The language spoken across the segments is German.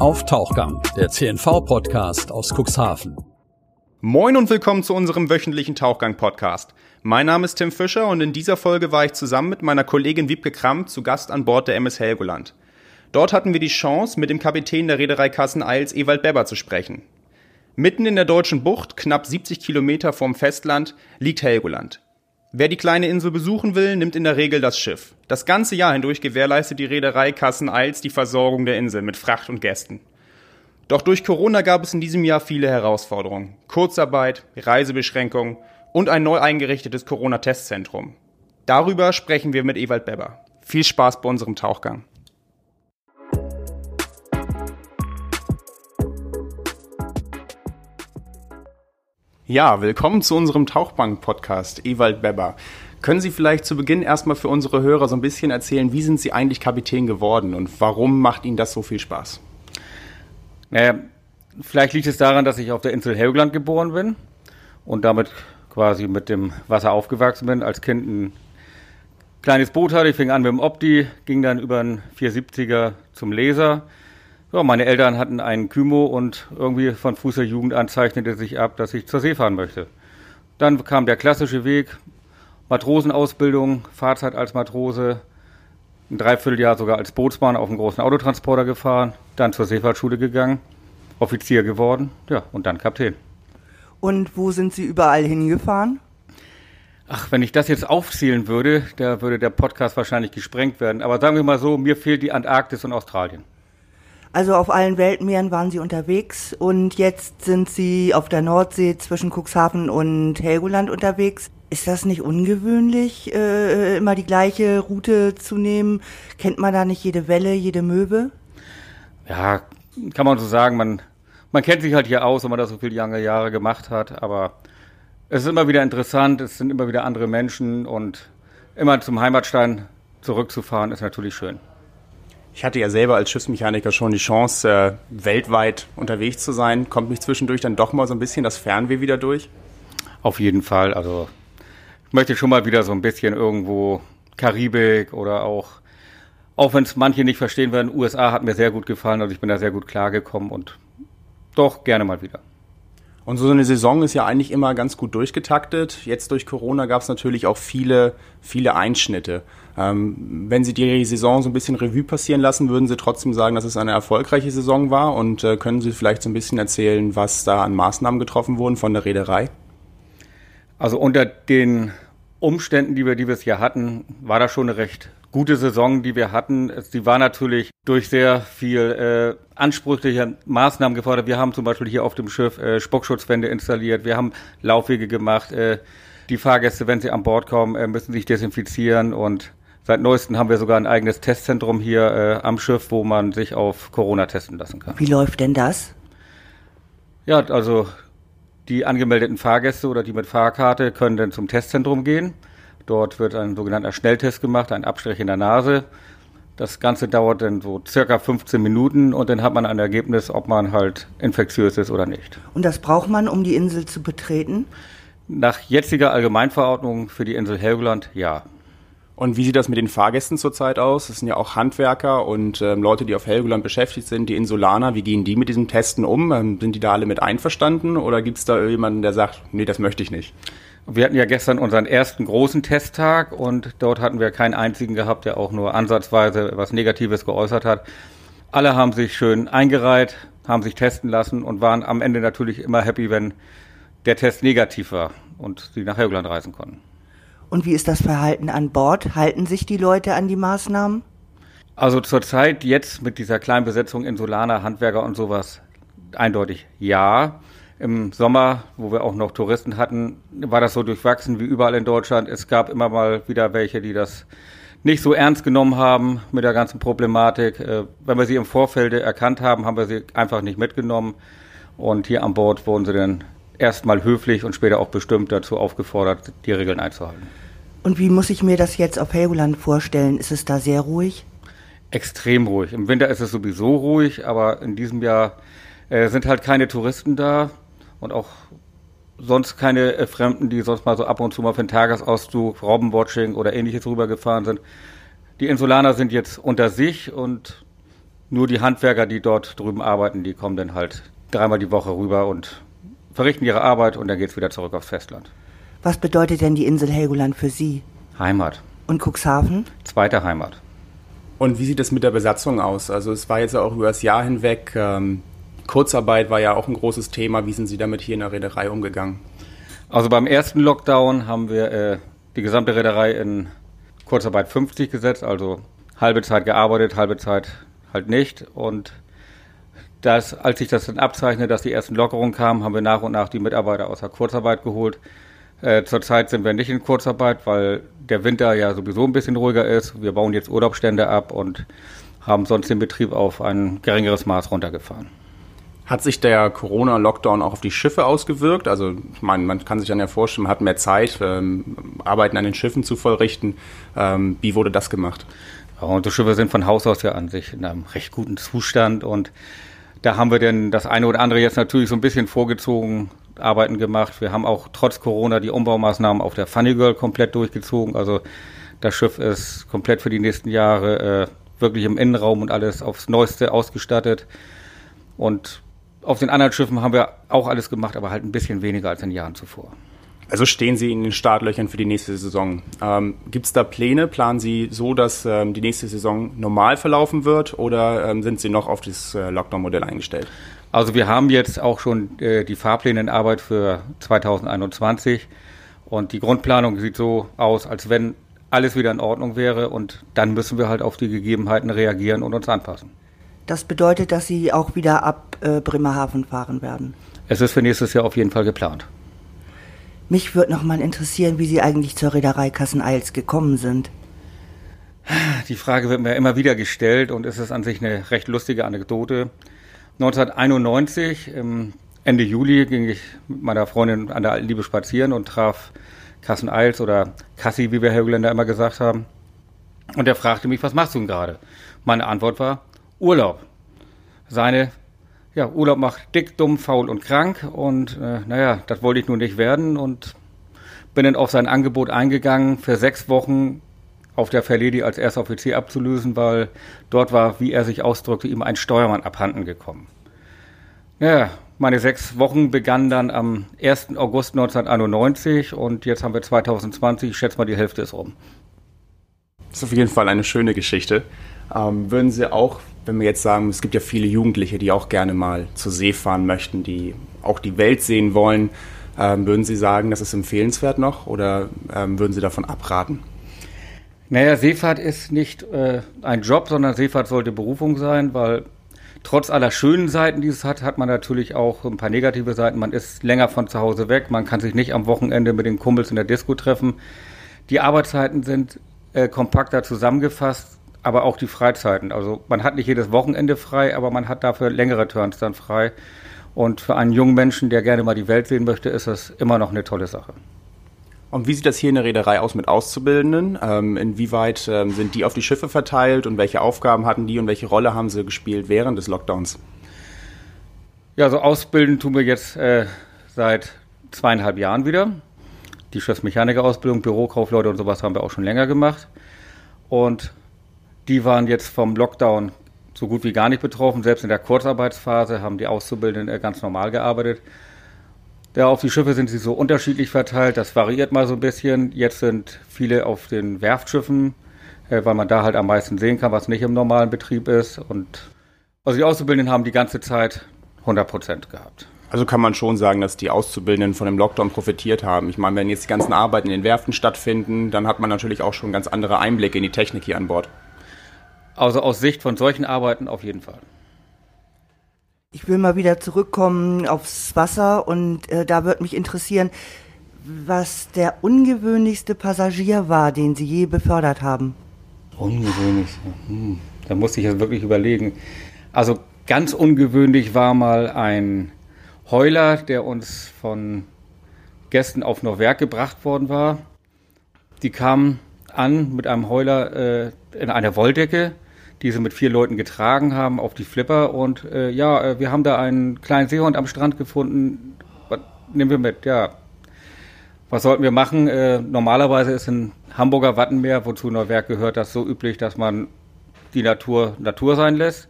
auf Tauchgang, der CNV-Podcast aus Cuxhaven. Moin und willkommen zu unserem wöchentlichen Tauchgang-Podcast. Mein Name ist Tim Fischer und in dieser Folge war ich zusammen mit meiner Kollegin Wiebke Kramp zu Gast an Bord der MS Helgoland. Dort hatten wir die Chance, mit dem Kapitän der Reederei Kassen Eils, Ewald Beber, zu sprechen. Mitten in der deutschen Bucht, knapp 70 Kilometer vom Festland, liegt Helgoland. Wer die kleine Insel besuchen will, nimmt in der Regel das Schiff. Das ganze Jahr hindurch gewährleistet die Reederei Kassen-Eils die Versorgung der Insel mit Fracht und Gästen. Doch durch Corona gab es in diesem Jahr viele Herausforderungen. Kurzarbeit, Reisebeschränkungen und ein neu eingerichtetes Corona-Testzentrum. Darüber sprechen wir mit Ewald Beber. Viel Spaß bei unserem Tauchgang. Ja, willkommen zu unserem Tauchbank-Podcast, Ewald Beber. Können Sie vielleicht zu Beginn erstmal für unsere Hörer so ein bisschen erzählen, wie sind Sie eigentlich Kapitän geworden und warum macht Ihnen das so viel Spaß? Naja, vielleicht liegt es daran, dass ich auf der Insel Helgoland geboren bin und damit quasi mit dem Wasser aufgewachsen bin. Als Kind ein kleines Boot hatte, ich fing an mit dem Opti, ging dann über einen 470er zum Laser ja, meine Eltern hatten einen Kymo und irgendwie von Fuß der Jugend an zeichnete sich ab, dass ich zur See fahren möchte. Dann kam der klassische Weg, Matrosenausbildung, Fahrzeit als Matrose, ein Dreivierteljahr sogar als Bootsmann auf einem großen Autotransporter gefahren, dann zur Seefahrtschule gegangen, Offizier geworden, ja, und dann Kapitän. Und wo sind Sie überall hingefahren? Ach, wenn ich das jetzt aufzählen würde, da würde der Podcast wahrscheinlich gesprengt werden. Aber sagen wir mal so, mir fehlt die Antarktis und Australien. Also auf allen Weltmeeren waren Sie unterwegs und jetzt sind Sie auf der Nordsee zwischen Cuxhaven und Helgoland unterwegs. Ist das nicht ungewöhnlich, äh, immer die gleiche Route zu nehmen? Kennt man da nicht jede Welle, jede Möwe? Ja, kann man so sagen. Man, man kennt sich halt hier aus, wenn man das so viele lange Jahre gemacht hat. Aber es ist immer wieder interessant, es sind immer wieder andere Menschen und immer zum Heimatstein zurückzufahren ist natürlich schön. Ich hatte ja selber als Schiffsmechaniker schon die Chance, äh, weltweit unterwegs zu sein. Kommt mich zwischendurch dann doch mal so ein bisschen das Fernweh wieder durch? Auf jeden Fall. Also ich möchte schon mal wieder so ein bisschen irgendwo Karibik oder auch, auch wenn es manche nicht verstehen werden, USA hat mir sehr gut gefallen. Also ich bin da sehr gut klargekommen und doch gerne mal wieder. Und so eine Saison ist ja eigentlich immer ganz gut durchgetaktet. Jetzt durch Corona gab es natürlich auch viele, viele Einschnitte. Ähm, wenn Sie die Saison so ein bisschen Revue passieren lassen, würden Sie trotzdem sagen, dass es eine erfolgreiche Saison war? Und äh, können Sie vielleicht so ein bisschen erzählen, was da an Maßnahmen getroffen wurden von der Reederei? Also unter den Umständen, die wir dieses Jahr hatten, war das schon eine recht gute Saison, die wir hatten. Sie war natürlich durch sehr viel äh, ansprüchliche Maßnahmen gefordert. Wir haben zum Beispiel hier auf dem Schiff äh, Spuckschutzwände installiert. Wir haben Laufwege gemacht. Äh, die Fahrgäste, wenn sie an Bord kommen, äh, müssen sich desinfizieren und Seit neuestem haben wir sogar ein eigenes Testzentrum hier äh, am Schiff, wo man sich auf Corona testen lassen kann. Wie läuft denn das? Ja, also die angemeldeten Fahrgäste oder die mit Fahrkarte können dann zum Testzentrum gehen. Dort wird ein sogenannter Schnelltest gemacht, ein Abstrich in der Nase. Das Ganze dauert dann so circa 15 Minuten und dann hat man ein Ergebnis, ob man halt infektiös ist oder nicht. Und das braucht man, um die Insel zu betreten? Nach jetziger Allgemeinverordnung für die Insel Helgoland ja. Und wie sieht das mit den Fahrgästen zurzeit aus? Das sind ja auch Handwerker und ähm, Leute, die auf Helgoland beschäftigt sind, die Insulaner. Wie gehen die mit diesem Testen um? Ähm, sind die da alle mit einverstanden oder gibt es da jemanden, der sagt, nee, das möchte ich nicht? Wir hatten ja gestern unseren ersten großen Testtag und dort hatten wir keinen einzigen gehabt, der auch nur ansatzweise was Negatives geäußert hat. Alle haben sich schön eingereiht, haben sich testen lassen und waren am Ende natürlich immer happy, wenn der Test negativ war und sie nach Helgoland reisen konnten. Und wie ist das Verhalten an Bord? Halten sich die Leute an die Maßnahmen? Also zurzeit jetzt mit dieser kleinen Besetzung in Solana, Handwerker und sowas eindeutig ja. Im Sommer, wo wir auch noch Touristen hatten, war das so durchwachsen wie überall in Deutschland. Es gab immer mal wieder welche, die das nicht so ernst genommen haben mit der ganzen Problematik. Äh, wenn wir sie im Vorfeld erkannt haben, haben wir sie einfach nicht mitgenommen. Und hier an Bord wurden sie dann erstmal höflich und später auch bestimmt dazu aufgefordert, die Regeln einzuhalten. Und wie muss ich mir das jetzt auf Helgoland vorstellen? Ist es da sehr ruhig? Extrem ruhig. Im Winter ist es sowieso ruhig, aber in diesem Jahr äh, sind halt keine Touristen da und auch sonst keine äh, Fremden, die sonst mal so ab und zu mal für einen Tagesausflug, Robbenwatching oder ähnliches rübergefahren sind. Die Insulaner sind jetzt unter sich und nur die Handwerker, die dort drüben arbeiten, die kommen dann halt dreimal die Woche rüber und verrichten ihre Arbeit und dann geht es wieder zurück aufs Festland. Was bedeutet denn die Insel Helgoland für Sie? Heimat. Und Cuxhaven? Zweite Heimat. Und wie sieht es mit der Besatzung aus? Also es war jetzt auch über das Jahr hinweg, ähm, Kurzarbeit war ja auch ein großes Thema. Wie sind Sie damit hier in der Reederei umgegangen? Also beim ersten Lockdown haben wir äh, die gesamte Reederei in Kurzarbeit 50 gesetzt, also halbe Zeit gearbeitet, halbe Zeit halt nicht. Und das, als sich das dann abzeichnet, dass die ersten Lockerungen kamen, haben wir nach und nach die Mitarbeiter aus der Kurzarbeit geholt. Äh, zurzeit sind wir nicht in Kurzarbeit, weil der Winter ja sowieso ein bisschen ruhiger ist. Wir bauen jetzt Urlaubsstände ab und haben sonst den Betrieb auf ein geringeres Maß runtergefahren. Hat sich der Corona-Lockdown auch auf die Schiffe ausgewirkt? Also ich meine, man kann sich dann ja vorstellen, man hat mehr Zeit, ähm, Arbeiten an den Schiffen zu vollrichten. Ähm, wie wurde das gemacht? Ja, unsere Schiffe sind von Haus aus ja an sich in einem recht guten Zustand und da haben wir denn das eine oder andere jetzt natürlich so ein bisschen vorgezogen, Arbeiten gemacht. Wir haben auch trotz Corona die Umbaumaßnahmen auf der Funny Girl komplett durchgezogen. Also das Schiff ist komplett für die nächsten Jahre äh, wirklich im Innenraum und alles aufs Neueste ausgestattet. Und auf den anderen Schiffen haben wir auch alles gemacht, aber halt ein bisschen weniger als in den Jahren zuvor. Also stehen Sie in den Startlöchern für die nächste Saison. Ähm, Gibt es da Pläne? Planen Sie so, dass ähm, die nächste Saison normal verlaufen wird oder ähm, sind Sie noch auf das äh, Lockdown-Modell eingestellt? Also wir haben jetzt auch schon äh, die Fahrpläne in Arbeit für 2021 und die Grundplanung sieht so aus, als wenn alles wieder in Ordnung wäre und dann müssen wir halt auf die Gegebenheiten reagieren und uns anpassen. Das bedeutet, dass Sie auch wieder ab äh, Bremerhaven fahren werden. Es ist für nächstes Jahr auf jeden Fall geplant. Mich würde noch mal interessieren, wie Sie eigentlich zur Reederei Kassen-Eils gekommen sind. Die Frage wird mir immer wieder gestellt und es ist an sich eine recht lustige Anekdote. 1991, Ende Juli, ging ich mit meiner Freundin an der Alten Liebe spazieren und traf Kassen-Eils oder Kassi, wie wir Helgoländer immer gesagt haben. Und er fragte mich, was machst du denn gerade? Meine Antwort war, Urlaub. Seine ja, Urlaub macht dick, dumm, faul und krank. Und äh, naja, das wollte ich nun nicht werden und bin dann auf sein Angebot eingegangen, für sechs Wochen auf der Verledi als erster Offizier abzulösen, weil dort war, wie er sich ausdrückte, ihm ein Steuermann abhanden gekommen. Ja, meine sechs Wochen begannen dann am 1. August 1991 und jetzt haben wir 2020, ich schätze mal, die Hälfte ist rum. Das ist auf jeden Fall eine schöne Geschichte. Ähm, würden Sie auch wenn wir jetzt sagen, es gibt ja viele Jugendliche, die auch gerne mal zur See fahren möchten, die auch die Welt sehen wollen, ähm, würden Sie sagen, das ist empfehlenswert noch oder ähm, würden Sie davon abraten? Naja, Seefahrt ist nicht äh, ein Job, sondern Seefahrt sollte Berufung sein, weil trotz aller schönen Seiten, die es hat, hat man natürlich auch ein paar negative Seiten. Man ist länger von zu Hause weg, man kann sich nicht am Wochenende mit den Kumpels in der Disco treffen. Die Arbeitszeiten sind äh, kompakter zusammengefasst aber auch die Freizeiten. Also man hat nicht jedes Wochenende frei, aber man hat dafür längere Turns dann frei. Und für einen jungen Menschen, der gerne mal die Welt sehen möchte, ist das immer noch eine tolle Sache. Und wie sieht das hier in der Reederei aus mit Auszubildenden? Ähm, inwieweit ähm, sind die auf die Schiffe verteilt und welche Aufgaben hatten die und welche Rolle haben sie gespielt während des Lockdowns? Ja, so ausbilden tun wir jetzt äh, seit zweieinhalb Jahren wieder. Die Schiffsmechanikerausbildung, Bürokaufleute und sowas haben wir auch schon länger gemacht. Und die waren jetzt vom Lockdown so gut wie gar nicht betroffen. Selbst in der Kurzarbeitsphase haben die Auszubildenden ganz normal gearbeitet. Ja, auf die Schiffe sind sie so unterschiedlich verteilt. Das variiert mal so ein bisschen. Jetzt sind viele auf den Werftschiffen, äh, weil man da halt am meisten sehen kann, was nicht im normalen Betrieb ist. Und also die Auszubildenden haben die ganze Zeit 100 Prozent gehabt. Also kann man schon sagen, dass die Auszubildenden von dem Lockdown profitiert haben. Ich meine, wenn jetzt die ganzen Arbeiten in den Werften stattfinden, dann hat man natürlich auch schon ganz andere Einblicke in die Technik hier an Bord. Also aus Sicht von solchen Arbeiten auf jeden Fall. Ich will mal wieder zurückkommen aufs Wasser und äh, da würde mich interessieren, was der ungewöhnlichste Passagier war, den Sie je befördert haben. Ungewöhnlich. Hm. Da musste ich jetzt wirklich überlegen. Also ganz ungewöhnlich war mal ein Heuler, der uns von Gästen auf Norwerk gebracht worden war. Die kamen an mit einem Heuler äh, in einer Wolldecke die sie mit vier Leuten getragen haben auf die Flipper. Und äh, ja, äh, wir haben da einen kleinen Seehund am Strand gefunden. Was nehmen wir mit? Ja. Was sollten wir machen? Äh, normalerweise ist ein Hamburger Wattenmeer, wozu Neuwerk gehört, das so üblich, dass man die Natur Natur sein lässt.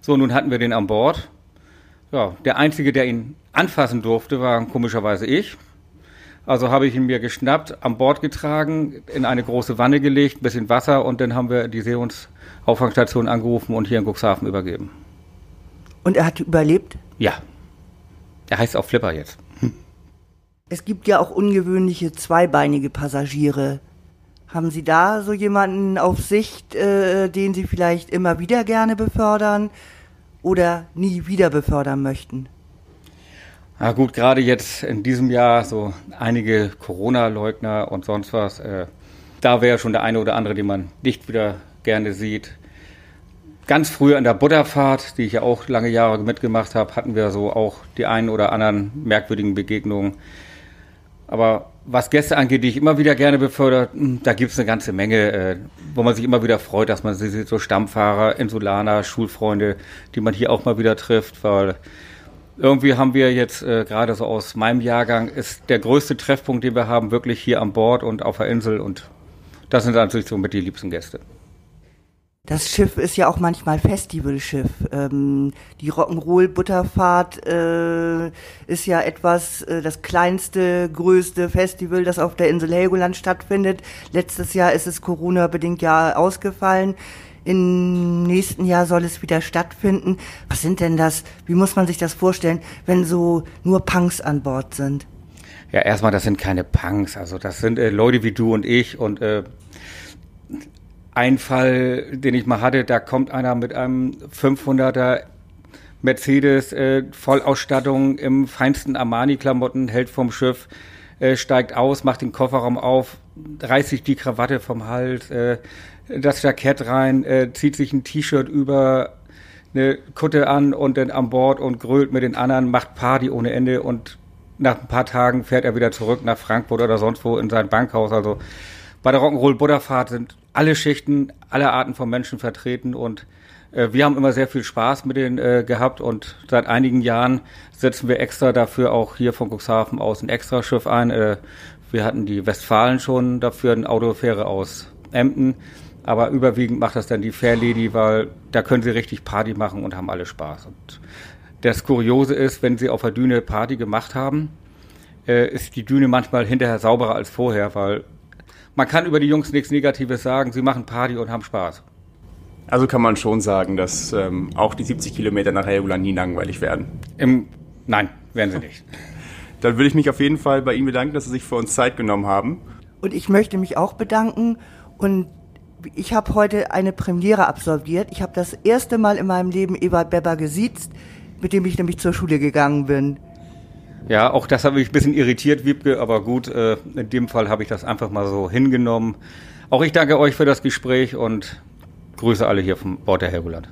So, nun hatten wir den an Bord. Ja, der Einzige, der ihn anfassen durfte, war komischerweise ich. Also habe ich ihn mir geschnappt, an Bord getragen, in eine große Wanne gelegt, ein bisschen Wasser und dann haben wir die Seehundsauffangstation angerufen und hier in Cuxhaven übergeben. Und er hat überlebt? Ja. Er heißt auch Flipper jetzt. Es gibt ja auch ungewöhnliche zweibeinige Passagiere. Haben Sie da so jemanden auf Sicht, äh, den Sie vielleicht immer wieder gerne befördern oder nie wieder befördern möchten? Na gut, gerade jetzt in diesem Jahr so einige Corona-Leugner und sonst was. Äh, da wäre schon der eine oder andere, den man nicht wieder gerne sieht. Ganz früher in der Butterfahrt, die ich ja auch lange Jahre mitgemacht habe, hatten wir so auch die einen oder anderen merkwürdigen Begegnungen. Aber was Gäste angeht, die ich immer wieder gerne befördert, hm, da gibt es eine ganze Menge, äh, wo man sich immer wieder freut, dass man sie sieht, so Stammfahrer, Insulaner, Schulfreunde, die man hier auch mal wieder trifft, weil irgendwie haben wir jetzt äh, gerade so aus meinem Jahrgang ist der größte Treffpunkt, den wir haben, wirklich hier an Bord und auf der Insel und das sind natürlich so mit die liebsten Gäste. Das Schiff ist ja auch manchmal Festivalschiff. Ähm, die Rock'n'Roll-Butterfahrt äh, ist ja etwas, äh, das kleinste, größte Festival, das auf der Insel Helgoland stattfindet. Letztes Jahr ist es Corona-bedingt ja ausgefallen. Im nächsten Jahr soll es wieder stattfinden. Was sind denn das? Wie muss man sich das vorstellen, wenn so nur Punks an Bord sind? Ja, erstmal, das sind keine Punks. Also das sind äh, Leute wie du und ich und äh, ein Fall, den ich mal hatte, da kommt einer mit einem 500er Mercedes äh, Vollausstattung im feinsten Armani-Klamotten, hält vom Schiff, äh, steigt aus, macht den Kofferraum auf, reißt sich die Krawatte vom Hals, äh, das Jackett rein, äh, zieht sich ein T-Shirt über eine Kutte an und dann an Bord und grölt mit den anderen, macht Party ohne Ende und nach ein paar Tagen fährt er wieder zurück nach Frankfurt oder sonst wo in sein Bankhaus. Also bei der Rock'n'Roll Butterfahrt sind alle Schichten, alle Arten von Menschen vertreten und äh, wir haben immer sehr viel Spaß mit denen äh, gehabt und seit einigen Jahren setzen wir extra dafür auch hier von Cuxhaven aus ein Extraschiff ein. Äh, wir hatten die Westfalen schon dafür, eine Autofähre aus Emden, aber überwiegend macht das dann die Fair Lady, weil da können sie richtig Party machen und haben alle Spaß. Und das Kuriose ist, wenn sie auf der Düne Party gemacht haben, äh, ist die Düne manchmal hinterher sauberer als vorher, weil man kann über die Jungs nichts Negatives sagen. Sie machen Party und haben Spaß. Also kann man schon sagen, dass ähm, auch die 70 Kilometer nach Helgoland nie langweilig werden. Im, nein, werden sie nicht. Dann würde ich mich auf jeden Fall bei Ihnen bedanken, dass Sie sich für uns Zeit genommen haben. Und ich möchte mich auch bedanken. Und ich habe heute eine Premiere absolviert. Ich habe das erste Mal in meinem Leben Ewald Beber gesiezt, mit dem ich nämlich zur Schule gegangen bin. Ja, auch das habe ich ein bisschen irritiert, Wiebke, aber gut, äh, in dem Fall habe ich das einfach mal so hingenommen. Auch ich danke euch für das Gespräch und grüße alle hier vom Bord der Helgoland.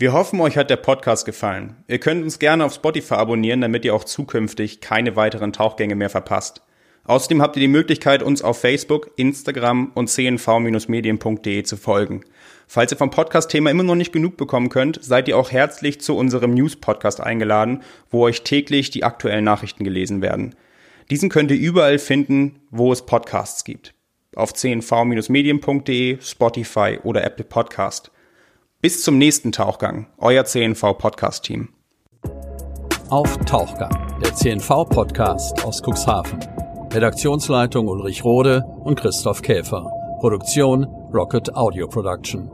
Wir hoffen, euch hat der Podcast gefallen. Ihr könnt uns gerne auf Spotify abonnieren, damit ihr auch zukünftig keine weiteren Tauchgänge mehr verpasst. Außerdem habt ihr die Möglichkeit, uns auf Facebook, Instagram und cnv-medien.de zu folgen. Falls ihr vom Podcast-Thema immer noch nicht genug bekommen könnt, seid ihr auch herzlich zu unserem News-Podcast eingeladen, wo euch täglich die aktuellen Nachrichten gelesen werden. Diesen könnt ihr überall finden, wo es Podcasts gibt. Auf cnv-medien.de, Spotify oder Apple Podcast. Bis zum nächsten Tauchgang, euer CNV Podcast Team. Auf Tauchgang, der CNV Podcast aus Cuxhaven. Redaktionsleitung Ulrich Rode und Christoph Käfer. Produktion Rocket Audio Production.